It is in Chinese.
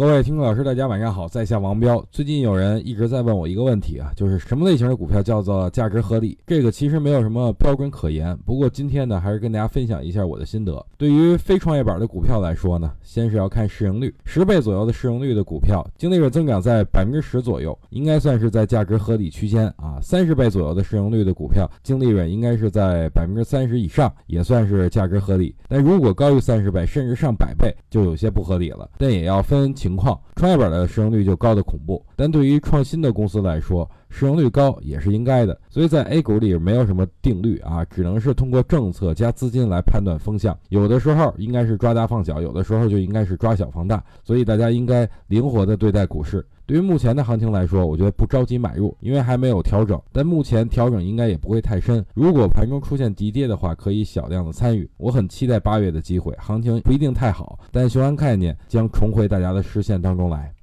各位听众老师，大家晚上好，在下王彪。最近有人一直在问我一个问题啊，就是什么类型的股票叫做价值合理？这个其实没有什么标准可言。不过今天呢，还是跟大家分享一下我的心得。对于非创业板的股票来说呢，先是要看市盈率，十倍左右的市盈率的股票，净利润增长在百分之十左右，应该算是在价值合理区间啊。三十倍左右的市盈率的股票，净利润应该是在百分之三十以上，也算是价值合理。但如果高于三十倍，甚至上百倍，就有些不合理了。但也要分情。情况，创业板的市盈率就高的恐怖，但对于创新的公司来说，市盈率高也是应该的。所以在 A 股里没有什么定律啊，只能是通过政策加资金来判断风向。有的时候应该是抓大放小，有的时候就应该是抓小放大。所以大家应该灵活的对待股市。对于目前的行情来说，我觉得不着急买入，因为还没有调整。但目前调整应该也不会太深。如果盘中出现急跌的话，可以小量的参与。我很期待八月的机会，行情不一定太好，但雄安概念将重回大家的视线当中来。